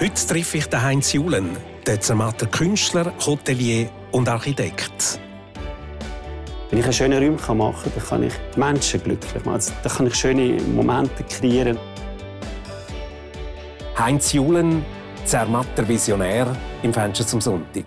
Heute treffe ich den Heinz Julen, den Zermatter Künstler, Hotelier und Architekt. Wenn ich einen schönen Raum machen kann, dann kann ich die Menschen glücklich machen. Also, dann kann ich schöne Momente kreieren. Heinz Julen, Zermatter Visionär im Fenster zum Sonntag.